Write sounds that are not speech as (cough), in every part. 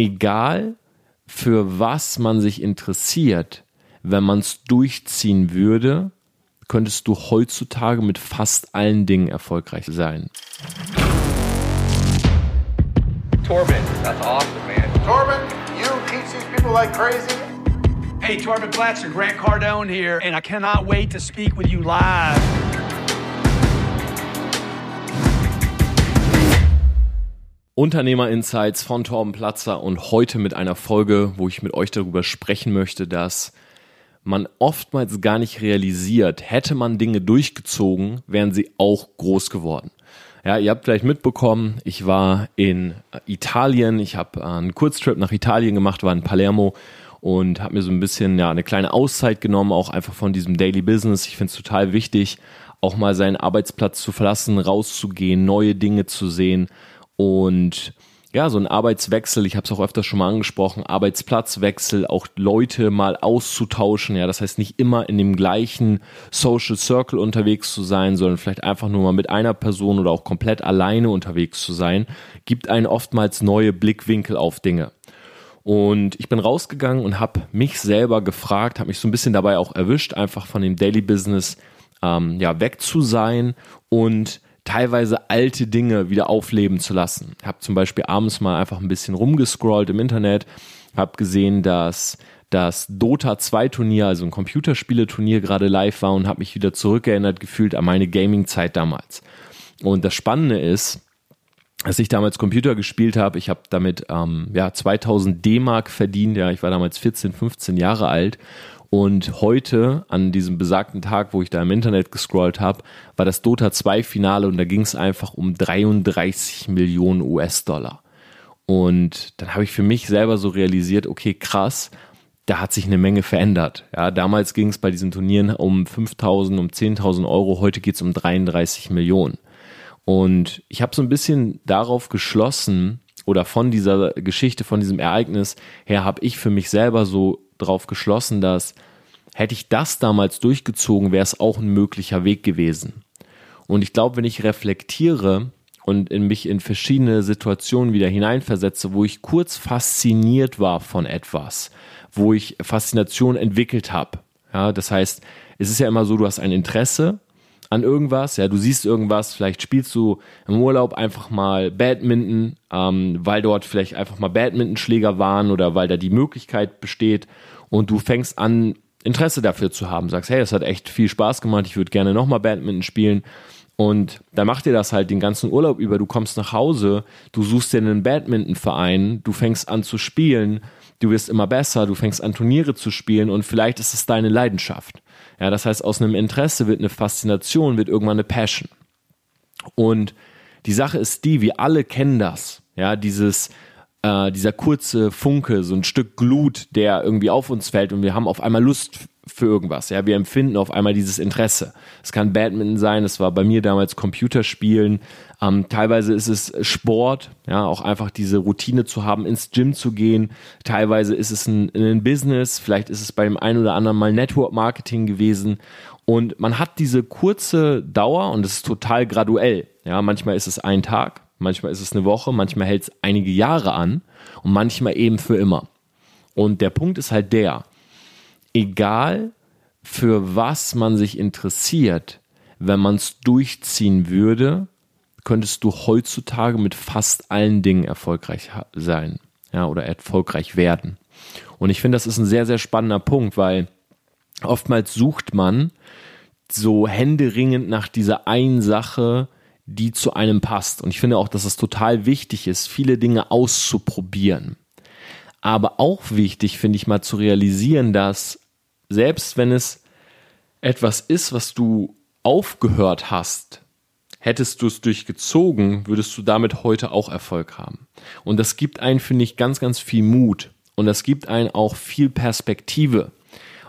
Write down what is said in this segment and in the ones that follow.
egal für was man sich interessiert, wenn man es durchziehen würde, könntest du heutzutage mit fast allen Dingen erfolgreich sein. Torben, that's awesome, man. Torben, you teach these people like crazy. Hey, Torben Platzer, Grant Cardone here, and I cannot wait to speak with you live. Unternehmer Insights von Torben Platzer und heute mit einer Folge, wo ich mit euch darüber sprechen möchte, dass man oftmals gar nicht realisiert, hätte man Dinge durchgezogen, wären sie auch groß geworden. Ja, ihr habt vielleicht mitbekommen, ich war in Italien, ich habe einen Kurztrip nach Italien gemacht, war in Palermo und habe mir so ein bisschen ja eine kleine Auszeit genommen, auch einfach von diesem Daily Business. Ich finde es total wichtig, auch mal seinen Arbeitsplatz zu verlassen, rauszugehen, neue Dinge zu sehen und ja, so ein Arbeitswechsel, ich habe es auch öfter schon mal angesprochen, Arbeitsplatzwechsel, auch Leute mal auszutauschen, ja, das heißt nicht immer in dem gleichen Social Circle unterwegs zu sein, sondern vielleicht einfach nur mal mit einer Person oder auch komplett alleine unterwegs zu sein, gibt einen oftmals neue Blickwinkel auf Dinge. Und ich bin rausgegangen und habe mich selber gefragt, habe mich so ein bisschen dabei auch erwischt, einfach von dem Daily Business ähm, ja, weg zu sein und teilweise alte Dinge wieder aufleben zu lassen. Ich habe zum Beispiel abends mal einfach ein bisschen rumgescrollt im Internet, habe gesehen, dass das Dota 2 Turnier, also ein Computerspieleturnier gerade live war und habe mich wieder zurückerinnert gefühlt an meine Gaming-Zeit damals. Und das Spannende ist, als ich damals Computer gespielt habe, ich habe damit ähm, ja 2000 D-Mark verdient, ja, ich war damals 14, 15 Jahre alt und heute, an diesem besagten Tag, wo ich da im Internet gescrollt habe, war das Dota 2 Finale und da ging es einfach um 33 Millionen US-Dollar. Und dann habe ich für mich selber so realisiert, okay, krass, da hat sich eine Menge verändert. Ja, damals ging es bei diesen Turnieren um 5000, um 10.000 Euro, heute geht es um 33 Millionen. Und ich habe so ein bisschen darauf geschlossen, oder von dieser Geschichte, von diesem Ereignis her, habe ich für mich selber so drauf geschlossen, dass hätte ich das damals durchgezogen, wäre es auch ein möglicher Weg gewesen. Und ich glaube, wenn ich reflektiere und in mich in verschiedene Situationen wieder hineinversetze, wo ich kurz fasziniert war von etwas, wo ich Faszination entwickelt habe. Ja, das heißt, es ist ja immer so, du hast ein Interesse an irgendwas, ja, du siehst irgendwas, vielleicht spielst du im Urlaub einfach mal Badminton, ähm, weil dort vielleicht einfach mal Badmintonschläger waren oder weil da die Möglichkeit besteht und du fängst an, Interesse dafür zu haben, sagst, hey, es hat echt viel Spaß gemacht, ich würde gerne nochmal Badminton spielen. Und dann macht dir das halt den ganzen Urlaub über. Du kommst nach Hause, du suchst dir einen Badmintonverein, du fängst an zu spielen, du wirst immer besser, du fängst an Turniere zu spielen und vielleicht ist es deine Leidenschaft. Ja, das heißt, aus einem Interesse wird eine Faszination, wird irgendwann eine Passion. Und die Sache ist die, wir alle kennen das. Ja, dieses, äh, dieser kurze Funke, so ein Stück Glut, der irgendwie auf uns fällt und wir haben auf einmal Lust für irgendwas. Ja, wir empfinden auf einmal dieses Interesse. Es kann Badminton sein, es war bei mir damals Computerspielen. Ähm, teilweise ist es Sport, ja, auch einfach diese Routine zu haben, ins Gym zu gehen. Teilweise ist es ein, ein Business, vielleicht ist es bei dem einen oder anderen mal Network Marketing gewesen. Und man hat diese kurze Dauer und es ist total graduell. Ja, manchmal ist es ein Tag, manchmal ist es eine Woche, manchmal hält es einige Jahre an und manchmal eben für immer. Und der Punkt ist halt der, egal für was man sich interessiert, wenn man es durchziehen würde, könntest du heutzutage mit fast allen Dingen erfolgreich sein, ja, oder erfolgreich werden. Und ich finde, das ist ein sehr, sehr spannender Punkt, weil oftmals sucht man so händeringend nach dieser einen Sache, die zu einem passt. Und ich finde auch, dass es total wichtig ist, viele Dinge auszuprobieren. Aber auch wichtig finde ich mal zu realisieren, dass selbst wenn es etwas ist, was du aufgehört hast, hättest du es durchgezogen, würdest du damit heute auch Erfolg haben. Und das gibt einen, finde ich, ganz, ganz viel Mut. Und das gibt einen auch viel Perspektive,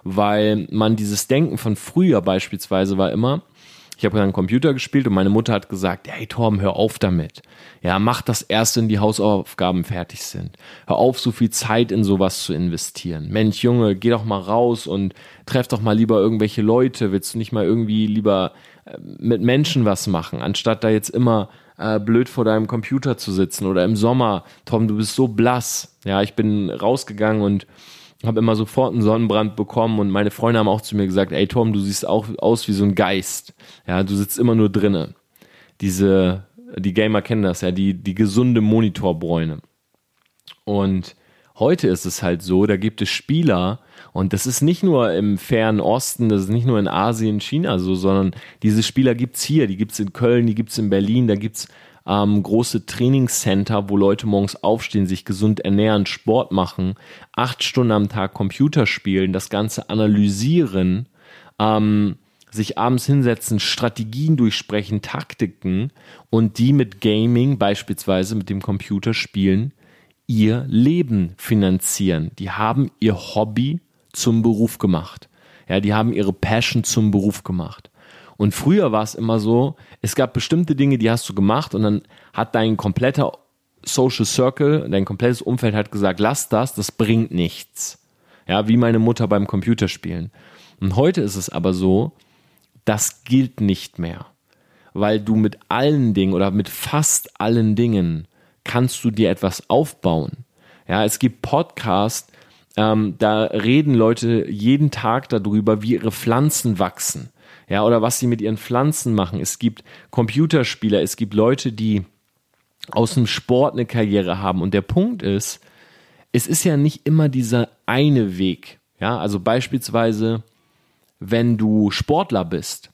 weil man dieses Denken von früher beispielsweise war immer, ich habe dann Computer gespielt und meine Mutter hat gesagt, hey Torben, hör auf damit. Ja, mach das erst, wenn die Hausaufgaben fertig sind. Hör auf, so viel Zeit in sowas zu investieren. Mensch, Junge, geh doch mal raus und treff doch mal lieber irgendwelche Leute. Willst du nicht mal irgendwie lieber äh, mit Menschen was machen, anstatt da jetzt immer äh, blöd vor deinem Computer zu sitzen oder im Sommer, Tom, du bist so blass. Ja, ich bin rausgegangen und habe immer sofort einen Sonnenbrand bekommen und meine Freunde haben auch zu mir gesagt, ey Tom, du siehst auch aus wie so ein Geist. Ja, du sitzt immer nur drinnen. Diese, die Gamer kennen das ja, die, die gesunde Monitorbräune. Und heute ist es halt so, da gibt es Spieler, und das ist nicht nur im fernen Osten, das ist nicht nur in Asien, China so, sondern diese Spieler gibt's hier, die gibt's in Köln, die gibt's in Berlin, da gibt's ähm, große Trainingscenter, wo Leute morgens aufstehen, sich gesund ernähren, Sport machen, acht Stunden am Tag Computer spielen, das Ganze analysieren, ähm, sich abends hinsetzen, Strategien durchsprechen, Taktiken und die mit Gaming, beispielsweise mit dem Computerspielen, ihr Leben finanzieren. Die haben ihr Hobby zum Beruf gemacht. Ja, die haben ihre Passion zum Beruf gemacht. Und früher war es immer so, es gab bestimmte Dinge, die hast du gemacht und dann hat dein kompletter Social Circle, dein komplettes Umfeld hat gesagt, lass das, das bringt nichts. Ja, wie meine Mutter beim Computerspielen. Und heute ist es aber so, das gilt nicht mehr. Weil du mit allen Dingen oder mit fast allen Dingen kannst du dir etwas aufbauen. Ja, es gibt Podcasts, ähm, da reden Leute jeden Tag darüber, wie ihre Pflanzen wachsen. Ja, oder was sie mit ihren Pflanzen machen. Es gibt Computerspieler, es gibt Leute, die aus dem Sport eine Karriere haben. Und der Punkt ist, es ist ja nicht immer dieser eine Weg. Ja, also beispielsweise, wenn du Sportler bist,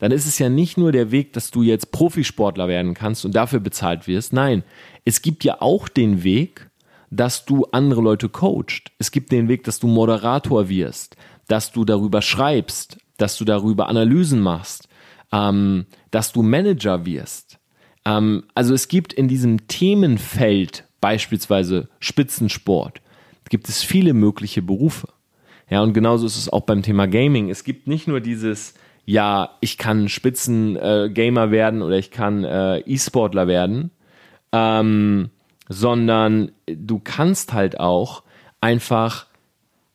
dann ist es ja nicht nur der Weg, dass du jetzt Profisportler werden kannst und dafür bezahlt wirst. Nein, es gibt ja auch den Weg, dass du andere Leute coacht. Es gibt den Weg, dass du Moderator wirst, dass du darüber schreibst, dass du darüber Analysen machst, ähm, dass du Manager wirst. Ähm, also es gibt in diesem Themenfeld, beispielsweise Spitzensport, gibt es viele mögliche Berufe. Ja, und genauso ist es auch beim Thema Gaming. Es gibt nicht nur dieses, ja, ich kann Spitzengamer äh, werden oder ich kann äh, E-Sportler werden, ähm, sondern du kannst halt auch einfach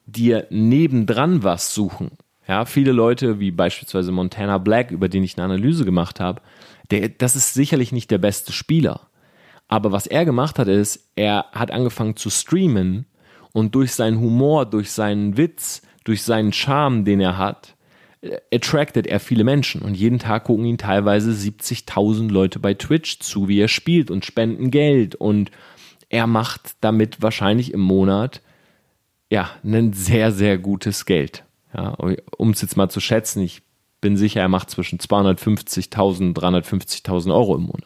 dir nebendran was suchen. Ja, viele Leute, wie beispielsweise Montana Black, über den ich eine Analyse gemacht habe, der, das ist sicherlich nicht der beste Spieler. Aber was er gemacht hat, ist, er hat angefangen zu streamen und durch seinen Humor, durch seinen Witz, durch seinen Charme, den er hat, äh, attracted er viele Menschen und jeden Tag gucken ihn teilweise 70.000 Leute bei Twitch zu, wie er spielt und spenden Geld und er macht damit wahrscheinlich im Monat ja ein sehr, sehr gutes Geld. Ja, um es jetzt mal zu schätzen, ich bin sicher, er macht zwischen 250.000 und 350.000 Euro im Monat.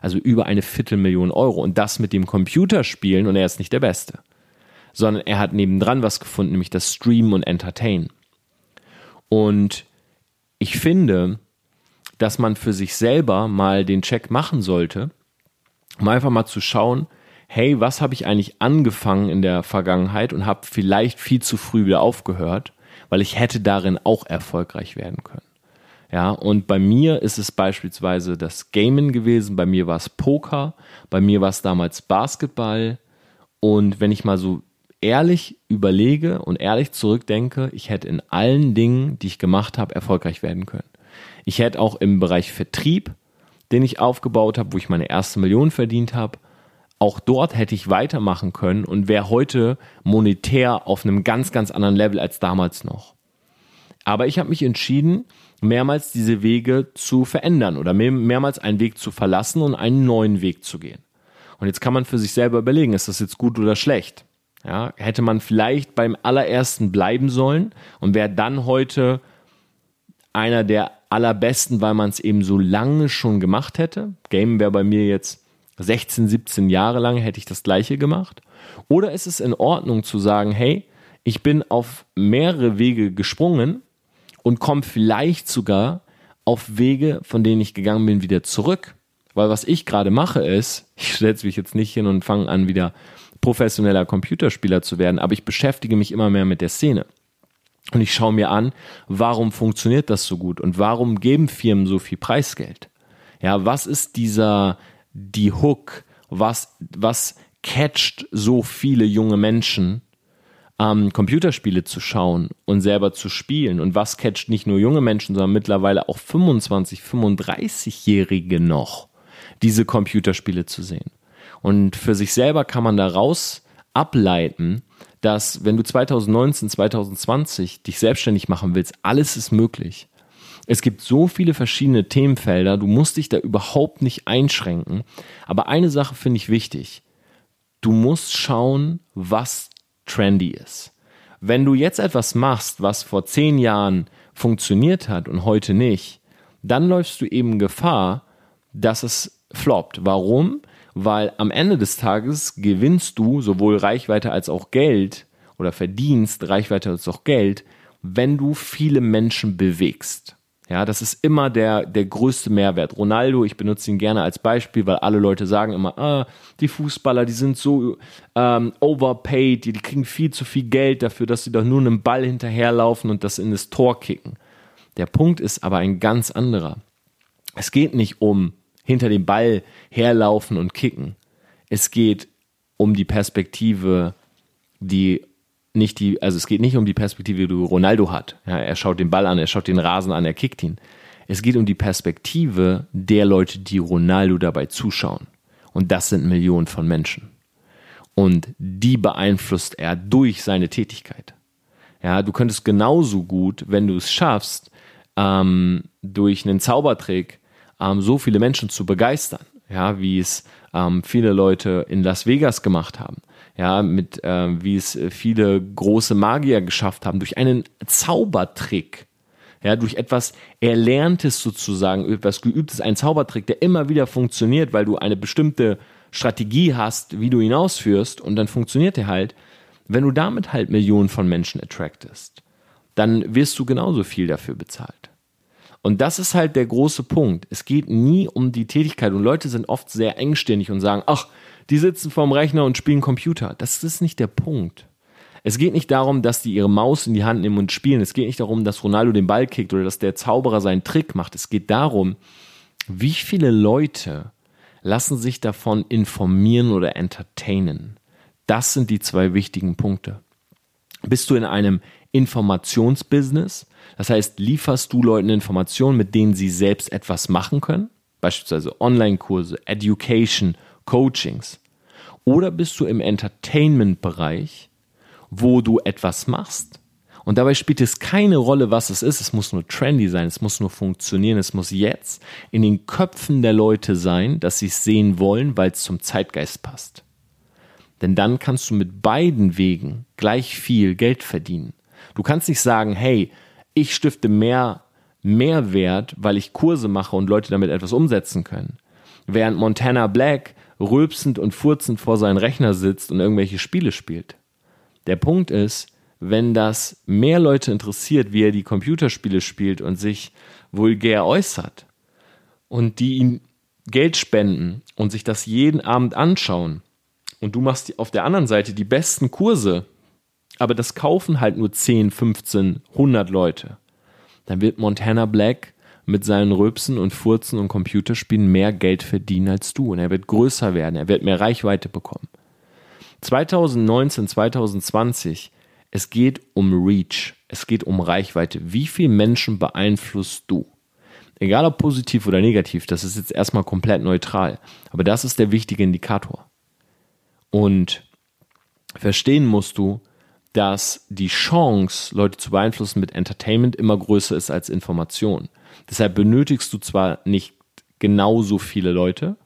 Also über eine Viertelmillion Euro und das mit dem Computerspielen und er ist nicht der Beste, sondern er hat nebendran was gefunden, nämlich das Streamen und Entertainen. Und ich finde, dass man für sich selber mal den Check machen sollte, um einfach mal zu schauen, hey, was habe ich eigentlich angefangen in der Vergangenheit und habe vielleicht viel zu früh wieder aufgehört, weil ich hätte darin auch erfolgreich werden können. Ja, und bei mir ist es beispielsweise das Gamen gewesen, bei mir war es Poker, bei mir war es damals Basketball und wenn ich mal so ehrlich überlege und ehrlich zurückdenke, ich hätte in allen Dingen, die ich gemacht habe, erfolgreich werden können. Ich hätte auch im Bereich Vertrieb, den ich aufgebaut habe, wo ich meine erste Million verdient habe, auch dort hätte ich weitermachen können und wäre heute monetär auf einem ganz, ganz anderen Level als damals noch. Aber ich habe mich entschieden, mehrmals diese Wege zu verändern oder mehrmals einen Weg zu verlassen und einen neuen Weg zu gehen. Und jetzt kann man für sich selber überlegen, ist das jetzt gut oder schlecht? Ja, hätte man vielleicht beim allerersten bleiben sollen und wäre dann heute einer der allerbesten, weil man es eben so lange schon gemacht hätte. Game wäre bei mir jetzt 16, 17 Jahre lang hätte ich das gleiche gemacht. Oder ist es in Ordnung zu sagen, hey, ich bin auf mehrere Wege gesprungen und komme vielleicht sogar auf Wege, von denen ich gegangen bin, wieder zurück. Weil was ich gerade mache ist, (laughs) ich setze mich jetzt nicht hin und fange an, wieder professioneller Computerspieler zu werden, aber ich beschäftige mich immer mehr mit der Szene. Und ich schaue mir an, warum funktioniert das so gut und warum geben Firmen so viel Preisgeld? Ja, was ist dieser, die Hook? Was, was catcht so viele junge Menschen, ähm, Computerspiele zu schauen und selber zu spielen? Und was catcht nicht nur junge Menschen, sondern mittlerweile auch 25, 35-Jährige noch? diese Computerspiele zu sehen. Und für sich selber kann man daraus ableiten, dass wenn du 2019, 2020 dich selbstständig machen willst, alles ist möglich. Es gibt so viele verschiedene Themenfelder, du musst dich da überhaupt nicht einschränken. Aber eine Sache finde ich wichtig. Du musst schauen, was trendy ist. Wenn du jetzt etwas machst, was vor zehn Jahren funktioniert hat und heute nicht, dann läufst du eben Gefahr, dass es floppt. Warum? Weil am Ende des Tages gewinnst du sowohl Reichweite als auch Geld oder verdienst Reichweite als auch Geld, wenn du viele Menschen bewegst. Ja, das ist immer der, der größte Mehrwert. Ronaldo, ich benutze ihn gerne als Beispiel, weil alle Leute sagen immer, ah, die Fußballer, die sind so ähm, overpaid, die, die kriegen viel zu viel Geld dafür, dass sie doch nur einem Ball hinterherlaufen und das in das Tor kicken. Der Punkt ist aber ein ganz anderer. Es geht nicht um hinter dem Ball herlaufen und kicken. Es geht um die Perspektive, die nicht die, also es geht nicht um die Perspektive, die Ronaldo hat. Ja, er schaut den Ball an, er schaut den Rasen an, er kickt ihn. Es geht um die Perspektive der Leute, die Ronaldo dabei zuschauen. Und das sind Millionen von Menschen. Und die beeinflusst er durch seine Tätigkeit. Ja, du könntest genauso gut, wenn du es schaffst, ähm, durch einen Zaubertrick ähm, so viele Menschen zu begeistern, ja, wie es ähm, viele Leute in Las Vegas gemacht haben. Ja, mit äh, wie es viele große Magier geschafft haben, durch einen Zaubertrick, ja, durch etwas Erlerntes sozusagen, etwas Geübtes, ein Zaubertrick, der immer wieder funktioniert, weil du eine bestimmte Strategie hast, wie du ihn ausführst und dann funktioniert er halt. Wenn du damit halt Millionen von Menschen attractest, dann wirst du genauso viel dafür bezahlt. Und das ist halt der große Punkt. Es geht nie um die Tätigkeit und Leute sind oft sehr engstirnig und sagen, ach, die sitzen vorm Rechner und spielen Computer. Das ist nicht der Punkt. Es geht nicht darum, dass die ihre Maus in die Hand nehmen und spielen. Es geht nicht darum, dass Ronaldo den Ball kickt oder dass der Zauberer seinen Trick macht. Es geht darum, wie viele Leute lassen sich davon informieren oder entertainen. Das sind die zwei wichtigen Punkte. Bist du in einem Informationsbusiness? Das heißt, lieferst du Leuten Informationen, mit denen sie selbst etwas machen können? Beispielsweise Online-Kurse, Education, Coachings? Oder bist du im Entertainment-Bereich, wo du etwas machst? Und dabei spielt es keine Rolle, was es ist. Es muss nur trendy sein, es muss nur funktionieren, es muss jetzt in den Köpfen der Leute sein, dass sie es sehen wollen, weil es zum Zeitgeist passt. Denn dann kannst du mit beiden Wegen gleich viel Geld verdienen. Du kannst nicht sagen, hey, ich stifte mehr Mehrwert, weil ich Kurse mache und Leute damit etwas umsetzen können. Während Montana Black rülpsend und furzend vor seinem Rechner sitzt und irgendwelche Spiele spielt. Der Punkt ist, wenn das mehr Leute interessiert, wie er die Computerspiele spielt und sich vulgär äußert und die ihm Geld spenden und sich das jeden Abend anschauen und du machst auf der anderen Seite die besten Kurse, aber das kaufen halt nur 10, 15, 100 Leute, dann wird Montana Black mit seinen Röpsen und Furzen und Computerspielen mehr Geld verdienen als du. Und er wird größer werden, er wird mehr Reichweite bekommen. 2019, 2020, es geht um Reach, es geht um Reichweite. Wie viele Menschen beeinflusst du? Egal ob positiv oder negativ, das ist jetzt erstmal komplett neutral. Aber das ist der wichtige Indikator. Und verstehen musst du, dass die Chance, Leute zu beeinflussen mit Entertainment immer größer ist als Information. Deshalb benötigst du zwar nicht genauso viele Leute,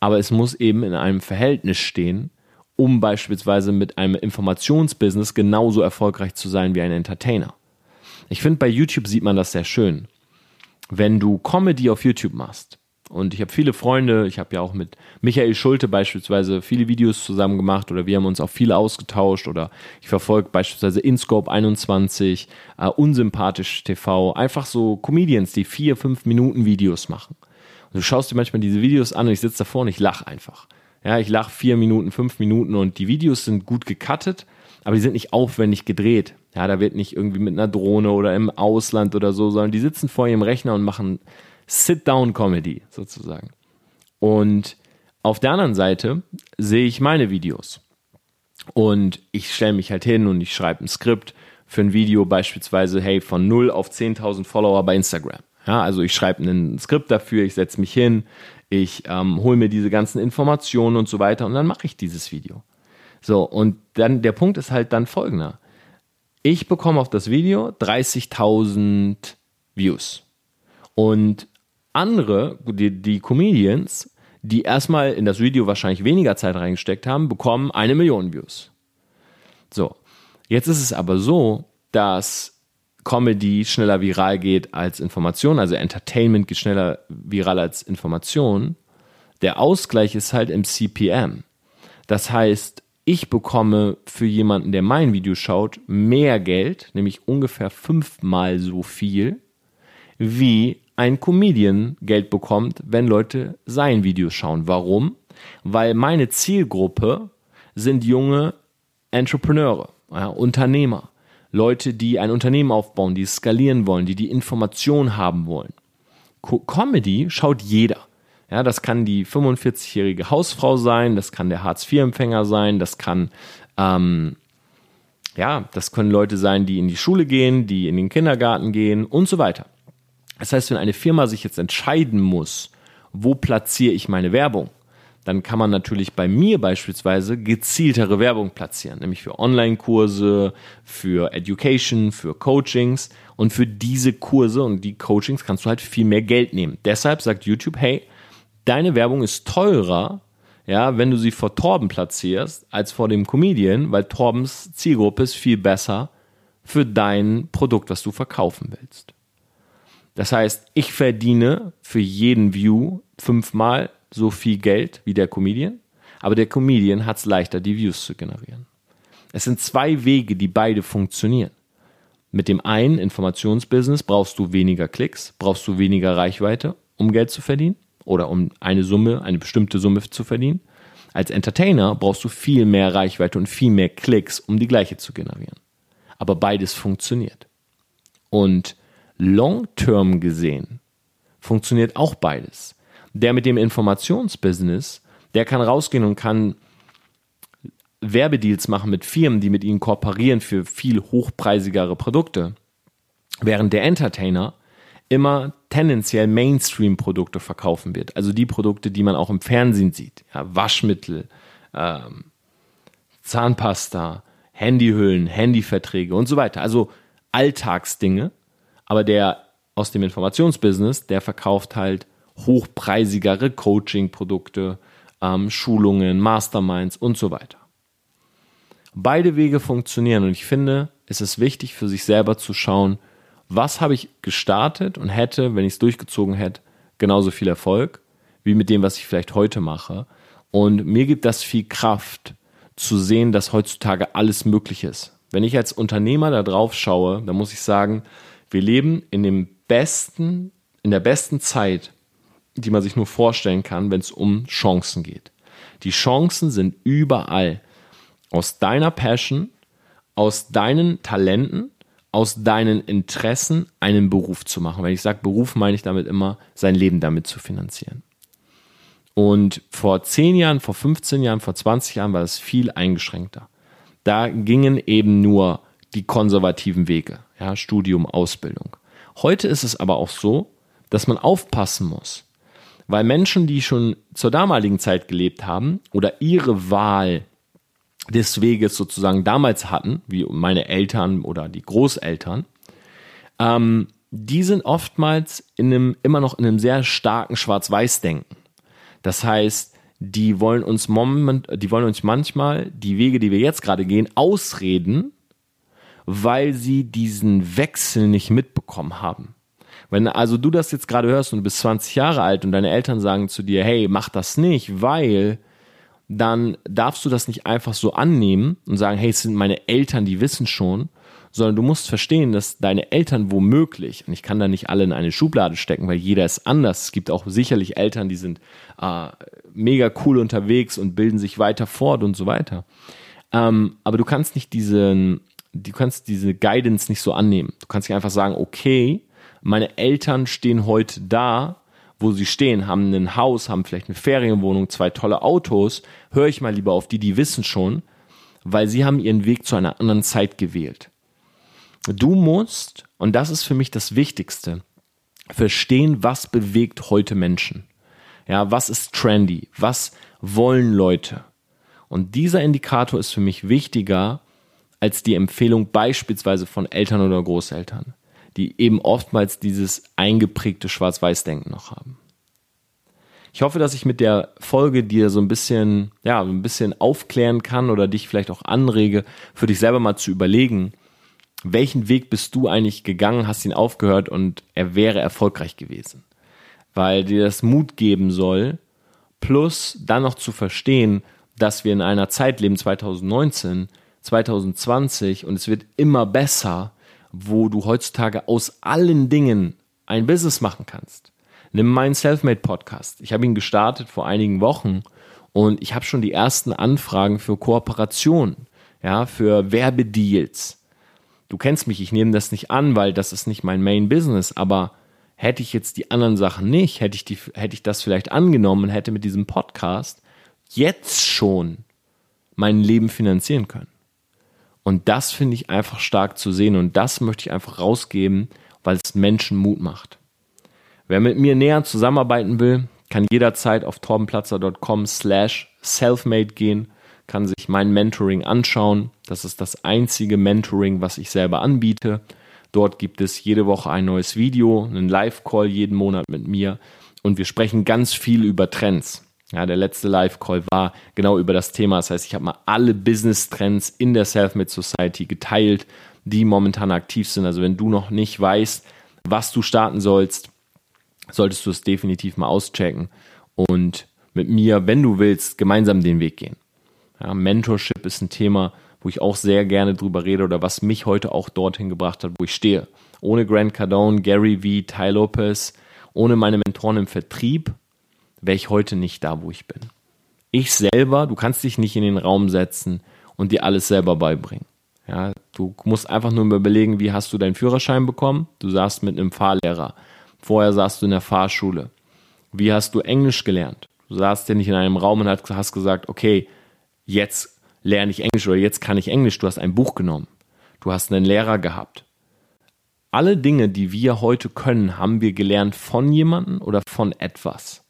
aber es muss eben in einem Verhältnis stehen, um beispielsweise mit einem Informationsbusiness genauso erfolgreich zu sein wie ein Entertainer. Ich finde, bei YouTube sieht man das sehr schön. Wenn du Comedy auf YouTube machst, und ich habe viele Freunde, ich habe ja auch mit Michael Schulte beispielsweise viele Videos zusammen gemacht oder wir haben uns auch viele ausgetauscht oder ich verfolge beispielsweise InScope 21, äh, Unsympathisch TV, einfach so Comedians, die vier, fünf Minuten Videos machen. Und du schaust dir manchmal diese Videos an und ich sitze davor und ich lache einfach. Ja, ich lache vier Minuten, fünf Minuten und die Videos sind gut gecuttet, aber die sind nicht aufwendig gedreht. Ja, da wird nicht irgendwie mit einer Drohne oder im Ausland oder so, sondern die sitzen vor ihrem Rechner und machen Sit-Down-Comedy sozusagen. Und auf der anderen Seite sehe ich meine Videos. Und ich stelle mich halt hin und ich schreibe ein Skript für ein Video beispielsweise, hey, von 0 auf 10.000 Follower bei Instagram. Ja, also ich schreibe ein Skript dafür, ich setze mich hin, ich ähm, hole mir diese ganzen Informationen und so weiter und dann mache ich dieses Video. So, und dann der Punkt ist halt dann folgender. Ich bekomme auf das Video 30.000 Views. Und andere, die, die Comedians, die erstmal in das Video wahrscheinlich weniger Zeit reingesteckt haben, bekommen eine Million Views. So, jetzt ist es aber so, dass Comedy schneller viral geht als Information, also Entertainment geht schneller viral als Information. Der Ausgleich ist halt im CPM. Das heißt, ich bekomme für jemanden, der mein Video schaut, mehr Geld, nämlich ungefähr fünfmal so viel, wie ein Comedian Geld bekommt, wenn Leute sein Video schauen. Warum? Weil meine Zielgruppe sind junge Entrepreneure, ja, Unternehmer. Leute, die ein Unternehmen aufbauen, die skalieren wollen, die die Information haben wollen. Co Comedy schaut jeder. Ja, das kann die 45-jährige Hausfrau sein, das kann der Hartz-IV-Empfänger sein, das kann, ähm, ja, das können Leute sein, die in die Schule gehen, die in den Kindergarten gehen und so weiter. Das heißt, wenn eine Firma sich jetzt entscheiden muss, wo platziere ich meine Werbung, dann kann man natürlich bei mir beispielsweise gezieltere Werbung platzieren, nämlich für Online-Kurse, für Education, für Coachings und für diese Kurse und die Coachings kannst du halt viel mehr Geld nehmen. Deshalb sagt YouTube, hey, deine Werbung ist teurer, ja, wenn du sie vor Torben platzierst, als vor dem Comedian, weil Torbens Zielgruppe ist viel besser für dein Produkt, was du verkaufen willst. Das heißt, ich verdiene für jeden View fünfmal so viel Geld wie der Comedian, aber der Comedian hat es leichter, die Views zu generieren. Es sind zwei Wege, die beide funktionieren. Mit dem einen Informationsbusiness brauchst du weniger Klicks, brauchst du weniger Reichweite, um Geld zu verdienen oder um eine Summe, eine bestimmte Summe zu verdienen. Als Entertainer brauchst du viel mehr Reichweite und viel mehr Klicks, um die gleiche zu generieren. Aber beides funktioniert. Und long-term gesehen funktioniert auch beides der mit dem Informationsbusiness, der kann rausgehen und kann Werbedeals machen mit Firmen, die mit ihnen kooperieren für viel hochpreisigere Produkte. Während der Entertainer immer tendenziell Mainstream-Produkte verkaufen wird. Also die Produkte, die man auch im Fernsehen sieht. Ja, Waschmittel, ähm, Zahnpasta, Handyhüllen, Handyverträge und so weiter. Also Alltagsdinge. Aber der aus dem Informationsbusiness, der verkauft halt hochpreisigere Coaching-Produkte, ähm, Schulungen, Masterminds und so weiter. Beide Wege funktionieren und ich finde, es ist wichtig für sich selber zu schauen, was habe ich gestartet und hätte, wenn ich es durchgezogen hätte, genauso viel Erfolg wie mit dem, was ich vielleicht heute mache. Und mir gibt das viel Kraft zu sehen, dass heutzutage alles möglich ist. Wenn ich als Unternehmer da drauf schaue, dann muss ich sagen, wir leben in dem besten, in der besten Zeit die man sich nur vorstellen kann, wenn es um Chancen geht. Die Chancen sind überall. Aus deiner Passion, aus deinen Talenten, aus deinen Interessen einen Beruf zu machen. Wenn ich sage Beruf, meine ich damit immer, sein Leben damit zu finanzieren. Und vor 10 Jahren, vor 15 Jahren, vor 20 Jahren war das viel eingeschränkter. Da gingen eben nur die konservativen Wege, ja, Studium, Ausbildung. Heute ist es aber auch so, dass man aufpassen muss. Weil Menschen, die schon zur damaligen Zeit gelebt haben oder ihre Wahl des Weges sozusagen damals hatten, wie meine Eltern oder die Großeltern, ähm, die sind oftmals in einem, immer noch in einem sehr starken Schwarz-Weiß-Denken. Das heißt, die wollen uns moment, die wollen uns manchmal die Wege, die wir jetzt gerade gehen, ausreden, weil sie diesen Wechsel nicht mitbekommen haben. Wenn also du das jetzt gerade hörst und du bist 20 Jahre alt und deine Eltern sagen zu dir, hey, mach das nicht, weil dann darfst du das nicht einfach so annehmen und sagen, hey, es sind meine Eltern, die wissen schon, sondern du musst verstehen, dass deine Eltern womöglich, und ich kann da nicht alle in eine Schublade stecken, weil jeder ist anders. Es gibt auch sicherlich Eltern, die sind äh, mega cool unterwegs und bilden sich weiter fort und so weiter. Ähm, aber du kannst nicht diesen, du kannst diese Guidance nicht so annehmen. Du kannst nicht einfach sagen, okay, meine Eltern stehen heute da, wo sie stehen, haben ein Haus, haben vielleicht eine Ferienwohnung, zwei tolle Autos, höre ich mal lieber auf die, die wissen schon, weil sie haben ihren Weg zu einer anderen Zeit gewählt. Du musst, und das ist für mich das Wichtigste, verstehen, was bewegt heute Menschen. Ja, was ist trendy? Was wollen Leute? Und dieser Indikator ist für mich wichtiger als die Empfehlung beispielsweise von Eltern oder Großeltern, die eben oftmals dieses eingeprägte Schwarz-Weiß-Denken noch haben. Ich hoffe, dass ich mit der Folge dir so ein bisschen, ja, ein bisschen aufklären kann oder dich vielleicht auch anrege, für dich selber mal zu überlegen, welchen Weg bist du eigentlich gegangen, hast ihn aufgehört und er wäre erfolgreich gewesen. Weil dir das Mut geben soll, plus dann noch zu verstehen, dass wir in einer Zeit leben, 2019, 2020 und es wird immer besser, wo du heutzutage aus allen Dingen ein Business machen kannst. Nimm meinen Selfmade Podcast. Ich habe ihn gestartet vor einigen Wochen und ich habe schon die ersten Anfragen für Kooperationen, ja, für Werbedeals du kennst mich, ich nehme das nicht an, weil das ist nicht mein Main Business, aber hätte ich jetzt die anderen Sachen nicht, hätte ich, die, hätte ich das vielleicht angenommen hätte mit diesem Podcast jetzt schon mein Leben finanzieren können. Und das finde ich einfach stark zu sehen und das möchte ich einfach rausgeben, weil es Menschen Mut macht. Wer mit mir näher zusammenarbeiten will, kann jederzeit auf torbenplatzer.com slash selfmade gehen kann sich mein Mentoring anschauen. Das ist das einzige Mentoring, was ich selber anbiete. Dort gibt es jede Woche ein neues Video, einen Live-Call jeden Monat mit mir und wir sprechen ganz viel über Trends. Ja, der letzte Live-Call war genau über das Thema. Das heißt, ich habe mal alle Business-Trends in der Selfmade Society geteilt, die momentan aktiv sind. Also wenn du noch nicht weißt, was du starten sollst, solltest du es definitiv mal auschecken und mit mir, wenn du willst, gemeinsam den Weg gehen. Ja, Mentorship ist ein Thema, wo ich auch sehr gerne drüber rede oder was mich heute auch dorthin gebracht hat, wo ich stehe. Ohne Grant Cardone, Gary V, Ty Lopez, ohne meine Mentoren im Vertrieb wäre ich heute nicht da, wo ich bin. Ich selber, du kannst dich nicht in den Raum setzen und dir alles selber beibringen. Ja, du musst einfach nur überlegen, wie hast du deinen Führerschein bekommen? Du saßt mit einem Fahrlehrer. Vorher saßt du in der Fahrschule. Wie hast du Englisch gelernt? Du saßt ja nicht in einem Raum und hast gesagt, okay, jetzt lerne ich Englisch oder jetzt kann ich Englisch. Du hast ein Buch genommen. Du hast einen Lehrer gehabt. Alle Dinge, die wir heute können, haben wir gelernt von jemandem oder von etwas.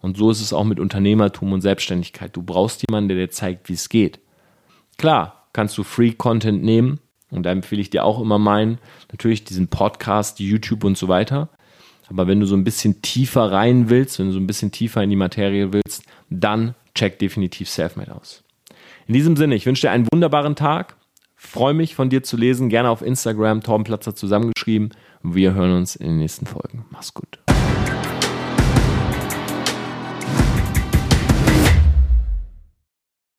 Und so ist es auch mit Unternehmertum und Selbstständigkeit. Du brauchst jemanden, der dir zeigt, wie es geht. Klar, kannst du Free Content nehmen und da empfehle ich dir auch immer meinen, natürlich diesen Podcast, YouTube und so weiter. Aber wenn du so ein bisschen tiefer rein willst, wenn du so ein bisschen tiefer in die Materie willst, dann check definitiv Selfmade aus. In diesem Sinne, ich wünsche dir einen wunderbaren Tag. Freue mich von dir zu lesen. Gerne auf Instagram, Torbenplatzer zusammengeschrieben. Wir hören uns in den nächsten Folgen. Mach's gut.